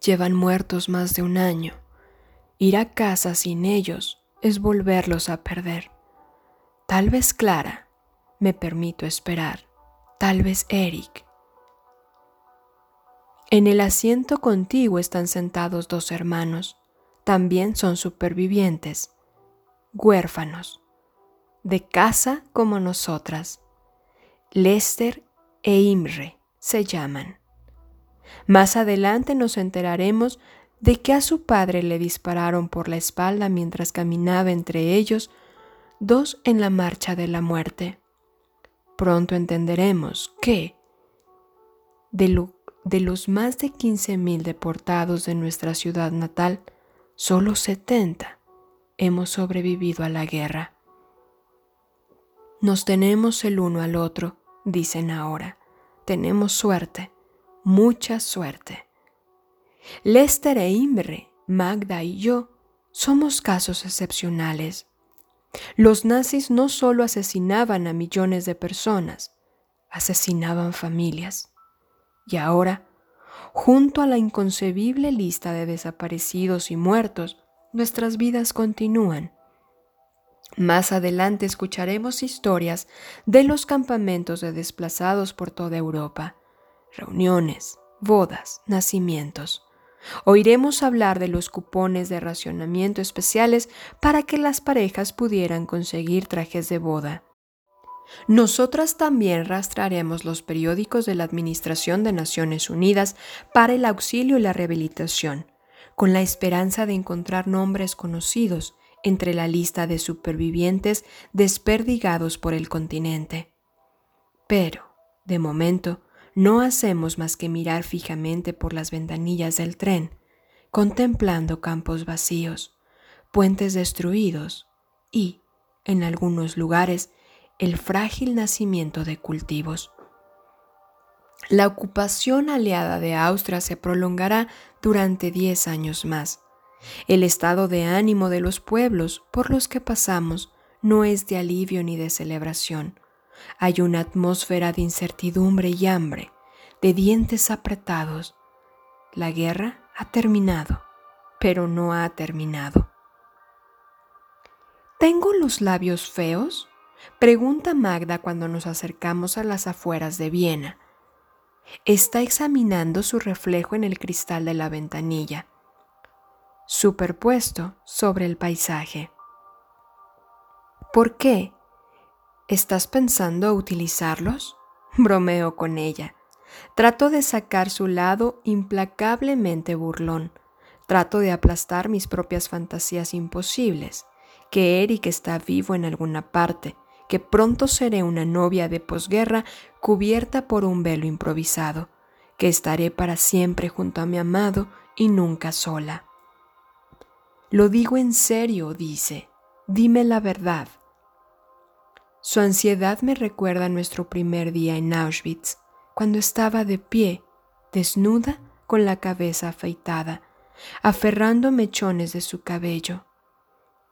Llevan muertos más de un año. Ir a casa sin ellos es volverlos a perder. Tal vez Clara, me permito esperar, tal vez Eric. En el asiento contiguo están sentados dos hermanos también son supervivientes, huérfanos, de casa como nosotras, Lester e Imre, se llaman. Más adelante nos enteraremos de que a su padre le dispararon por la espalda mientras caminaba entre ellos, dos en la marcha de la muerte. Pronto entenderemos que, de, de los más de 15.000 deportados de nuestra ciudad natal, solo 70 hemos sobrevivido a la guerra. Nos tenemos el uno al otro, dicen ahora. Tenemos suerte, mucha suerte. Lester e Imre, Magda y yo somos casos excepcionales. Los nazis no solo asesinaban a millones de personas, asesinaban familias. Y ahora, junto a la inconcebible lista de desaparecidos y muertos, nuestras vidas continúan. Más adelante escucharemos historias de los campamentos de desplazados por toda Europa, reuniones, bodas, nacimientos. Oiremos hablar de los cupones de racionamiento especiales para que las parejas pudieran conseguir trajes de boda. Nosotras también rastrearemos los periódicos de la Administración de Naciones Unidas para el auxilio y la rehabilitación, con la esperanza de encontrar nombres conocidos entre la lista de supervivientes desperdigados por el continente. Pero, de momento, no hacemos más que mirar fijamente por las ventanillas del tren, contemplando campos vacíos, puentes destruidos y, en algunos lugares, el frágil nacimiento de cultivos. La ocupación aliada de Austria se prolongará durante diez años más. El estado de ánimo de los pueblos por los que pasamos no es de alivio ni de celebración. Hay una atmósfera de incertidumbre y hambre, de dientes apretados. La guerra ha terminado, pero no ha terminado. ¿Tengo los labios feos? Pregunta Magda cuando nos acercamos a las afueras de Viena. Está examinando su reflejo en el cristal de la ventanilla, superpuesto sobre el paisaje. ¿Por qué? ¿Estás pensando utilizarlos? Bromeo con ella. Trato de sacar su lado implacablemente burlón. Trato de aplastar mis propias fantasías imposibles, que Eric está vivo en alguna parte, que pronto seré una novia de posguerra cubierta por un velo improvisado, que estaré para siempre junto a mi amado y nunca sola. Lo digo en serio, dice, dime la verdad. Su ansiedad me recuerda nuestro primer día en Auschwitz, cuando estaba de pie, desnuda, con la cabeza afeitada, aferrando mechones de su cabello.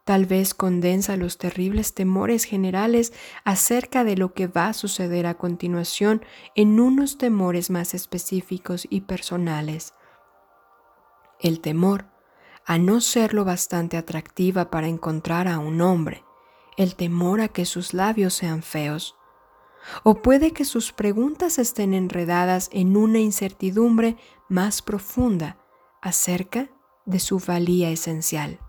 Tal vez condensa los terribles temores generales acerca de lo que va a suceder a continuación en unos temores más específicos y personales. El temor a no ser lo bastante atractiva para encontrar a un hombre, el temor a que sus labios sean feos. O puede que sus preguntas estén enredadas en una incertidumbre más profunda acerca de su valía esencial.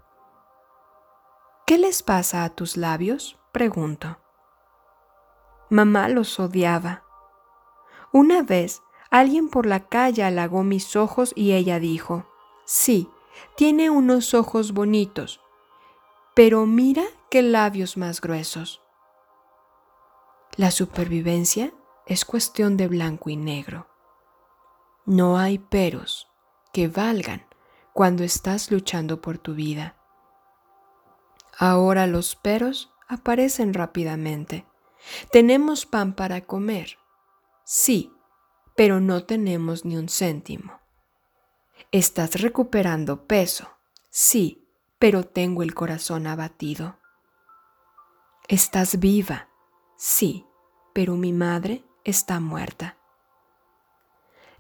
¿Qué les pasa a tus labios? pregunto. Mamá los odiaba. Una vez alguien por la calle halagó mis ojos y ella dijo, sí, tiene unos ojos bonitos, pero mira qué labios más gruesos. La supervivencia es cuestión de blanco y negro. No hay peros que valgan cuando estás luchando por tu vida. Ahora los peros aparecen rápidamente. Tenemos pan para comer. Sí, pero no tenemos ni un céntimo. Estás recuperando peso. Sí, pero tengo el corazón abatido. Estás viva. Sí, pero mi madre está muerta.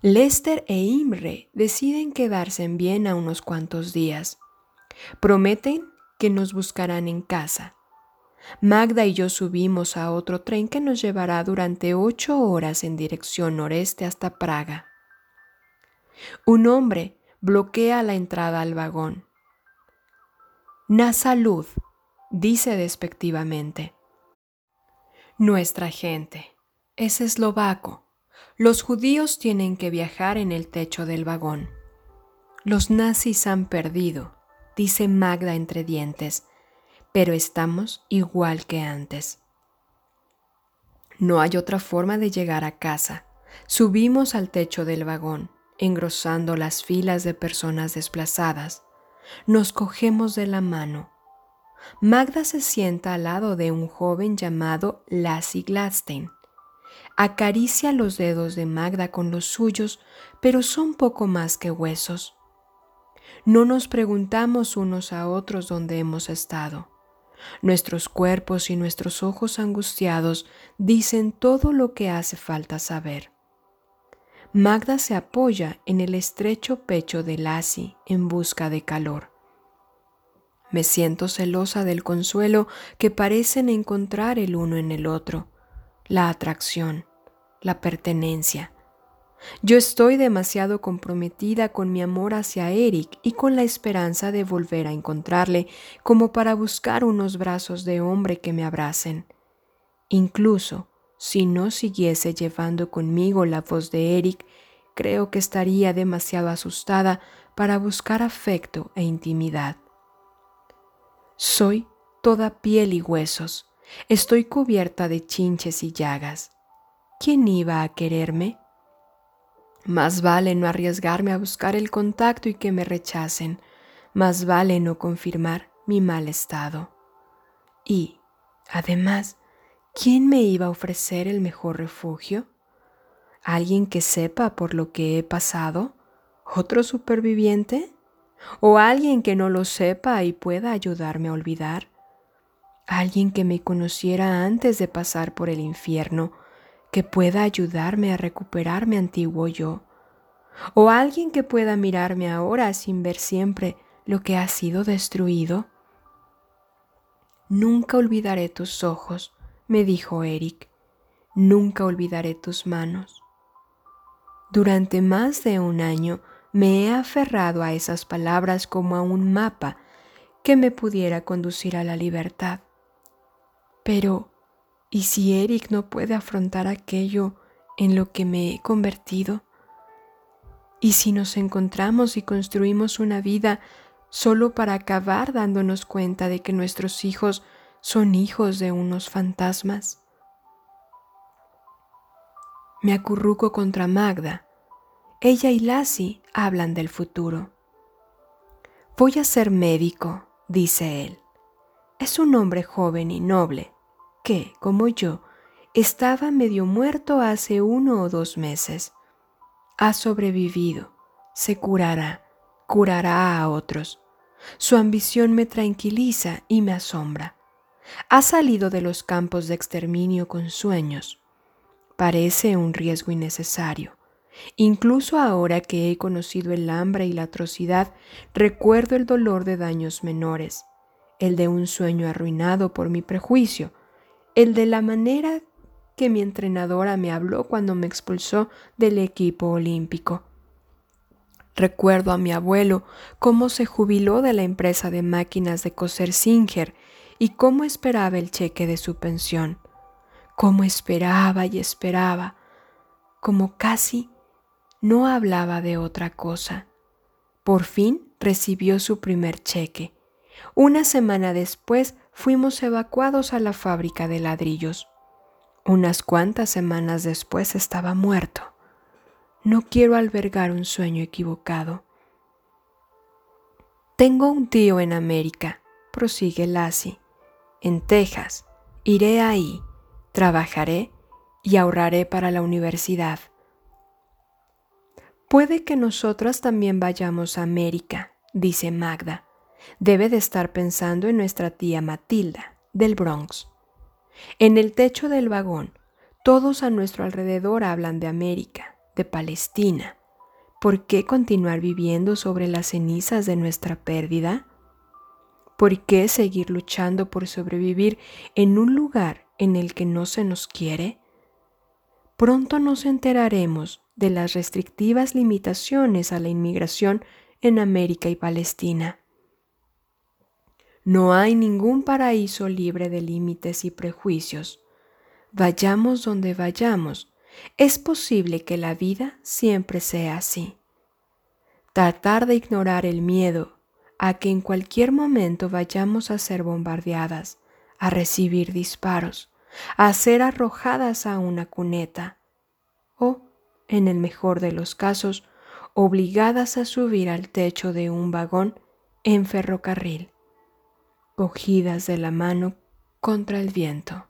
Lester e Imre deciden quedarse en Viena unos cuantos días. Prometen que nos buscarán en casa. Magda y yo subimos a otro tren que nos llevará durante ocho horas en dirección noreste hasta Praga. Un hombre bloquea la entrada al vagón. Na salud, dice despectivamente. Nuestra gente es eslovaco. Los judíos tienen que viajar en el techo del vagón. Los nazis han perdido, dice Magda entre dientes, pero estamos igual que antes. No hay otra forma de llegar a casa. Subimos al techo del vagón, engrosando las filas de personas desplazadas. Nos cogemos de la mano. Magda se sienta al lado de un joven llamado Lassie Gladstein. Acaricia los dedos de Magda con los suyos, pero son poco más que huesos. No nos preguntamos unos a otros dónde hemos estado. Nuestros cuerpos y nuestros ojos angustiados dicen todo lo que hace falta saber. Magda se apoya en el estrecho pecho de Lassie en busca de calor. Me siento celosa del consuelo que parecen encontrar el uno en el otro, la atracción, la pertenencia. Yo estoy demasiado comprometida con mi amor hacia Eric y con la esperanza de volver a encontrarle como para buscar unos brazos de hombre que me abracen. Incluso si no siguiese llevando conmigo la voz de Eric, creo que estaría demasiado asustada para buscar afecto e intimidad. Soy toda piel y huesos. Estoy cubierta de chinches y llagas. ¿Quién iba a quererme? Más vale no arriesgarme a buscar el contacto y que me rechacen. Más vale no confirmar mi mal estado. Y, además, ¿quién me iba a ofrecer el mejor refugio? ¿Alguien que sepa por lo que he pasado? ¿Otro superviviente? o alguien que no lo sepa y pueda ayudarme a olvidar, alguien que me conociera antes de pasar por el infierno, que pueda ayudarme a recuperar mi antiguo yo, o alguien que pueda mirarme ahora sin ver siempre lo que ha sido destruido. Nunca olvidaré tus ojos, me dijo Eric, nunca olvidaré tus manos. Durante más de un año me he aferrado a esas palabras como a un mapa que me pudiera conducir a la libertad. Pero, ¿y si Eric no puede afrontar aquello en lo que me he convertido? ¿Y si nos encontramos y construimos una vida solo para acabar dándonos cuenta de que nuestros hijos son hijos de unos fantasmas? Me acurruco contra Magda ella y Lassie hablan del futuro. Voy a ser médico, dice él. Es un hombre joven y noble que, como yo, estaba medio muerto hace uno o dos meses. Ha sobrevivido, se curará, curará a otros. Su ambición me tranquiliza y me asombra. Ha salido de los campos de exterminio con sueños. Parece un riesgo innecesario Incluso ahora que he conocido el hambre y la atrocidad, recuerdo el dolor de daños menores, el de un sueño arruinado por mi prejuicio, el de la manera que mi entrenadora me habló cuando me expulsó del equipo olímpico. Recuerdo a mi abuelo cómo se jubiló de la empresa de máquinas de coser Singer y cómo esperaba el cheque de su pensión, cómo esperaba y esperaba, como casi no hablaba de otra cosa. Por fin recibió su primer cheque. Una semana después fuimos evacuados a la fábrica de ladrillos. Unas cuantas semanas después estaba muerto. No quiero albergar un sueño equivocado. Tengo un tío en América, prosigue Lassie, en Texas. Iré ahí, trabajaré y ahorraré para la universidad. Puede que nosotras también vayamos a América, dice Magda. Debe de estar pensando en nuestra tía Matilda, del Bronx. En el techo del vagón, todos a nuestro alrededor hablan de América, de Palestina. ¿Por qué continuar viviendo sobre las cenizas de nuestra pérdida? ¿Por qué seguir luchando por sobrevivir en un lugar en el que no se nos quiere? Pronto nos enteraremos de las restrictivas limitaciones a la inmigración en América y Palestina. No hay ningún paraíso libre de límites y prejuicios. Vayamos donde vayamos, Es posible que la vida siempre sea así. Tratar de ignorar el miedo a que en cualquier momento vayamos a ser bombardeadas, a recibir disparos, a ser arrojadas a una cuneta o, en el mejor de los casos, obligadas a subir al techo de un vagón en ferrocarril, cogidas de la mano contra el viento.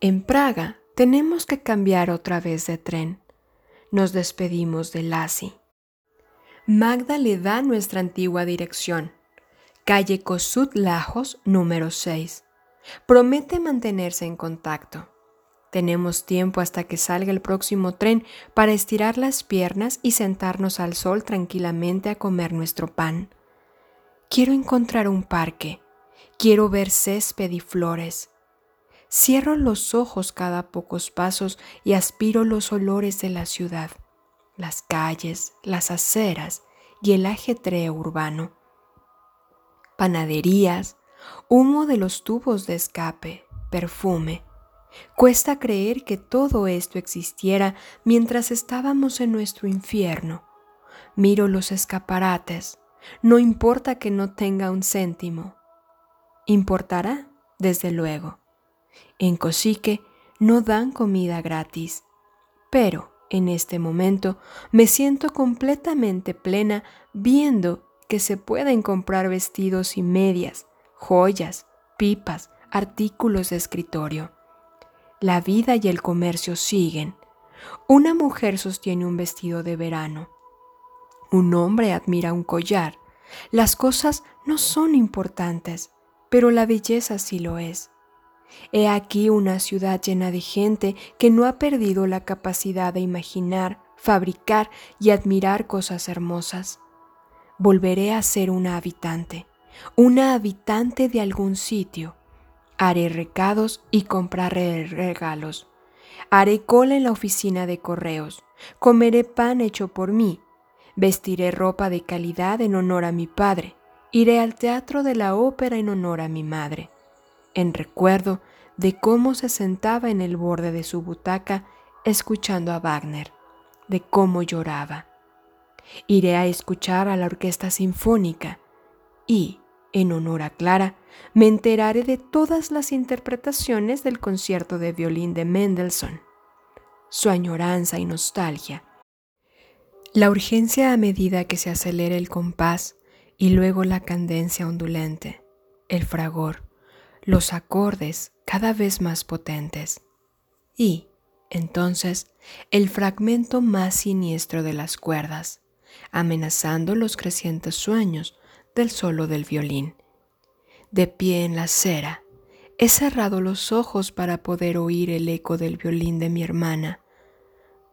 En Praga tenemos que cambiar otra vez de tren. Nos despedimos de Lassi. Magda le da nuestra antigua dirección, calle Kossuth Lajos número 6. Promete mantenerse en contacto. Tenemos tiempo hasta que salga el próximo tren para estirar las piernas y sentarnos al sol tranquilamente a comer nuestro pan. Quiero encontrar un parque. Quiero ver césped y flores. Cierro los ojos cada pocos pasos y aspiro los olores de la ciudad, las calles, las aceras y el ajetreo urbano. Panaderías, humo de los tubos de escape, perfume. Cuesta creer que todo esto existiera mientras estábamos en nuestro infierno. Miro los escaparates, no importa que no tenga un céntimo. Importará, desde luego. En Cosique no dan comida gratis, pero en este momento me siento completamente plena viendo que se pueden comprar vestidos y medias, joyas, pipas, artículos de escritorio. La vida y el comercio siguen. Una mujer sostiene un vestido de verano. Un hombre admira un collar. Las cosas no son importantes, pero la belleza sí lo es. He aquí una ciudad llena de gente que no ha perdido la capacidad de imaginar, fabricar y admirar cosas hermosas. Volveré a ser una habitante, una habitante de algún sitio. Haré recados y compraré regalos. Haré cola en la oficina de correos. Comeré pan hecho por mí. Vestiré ropa de calidad en honor a mi padre. Iré al teatro de la ópera en honor a mi madre en recuerdo de cómo se sentaba en el borde de su butaca escuchando a Wagner, de cómo lloraba. Iré a escuchar a la orquesta sinfónica y, en honor a Clara, me enteraré de todas las interpretaciones del concierto de violín de Mendelssohn, su añoranza y nostalgia. La urgencia a medida que se acelera el compás y luego la cadencia ondulante, el fragor, los acordes cada vez más potentes y, entonces, el fragmento más siniestro de las cuerdas, amenazando los crecientes sueños del solo del violín. De pie en la acera, he cerrado los ojos para poder oír el eco del violín de mi hermana.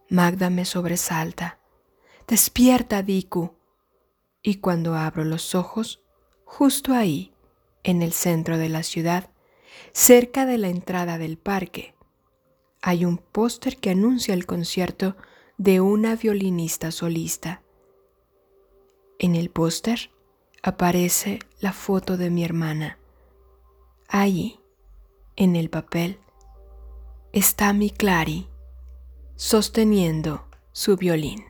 Magda me sobresalta. Despierta, Diku. Y cuando abro los ojos, justo ahí, en el centro de la ciudad, cerca de la entrada del parque. Hay un póster que anuncia el concierto de una violinista solista. En el póster aparece la foto de mi hermana. Allí, en el papel, está mi Clary sosteniendo su violín.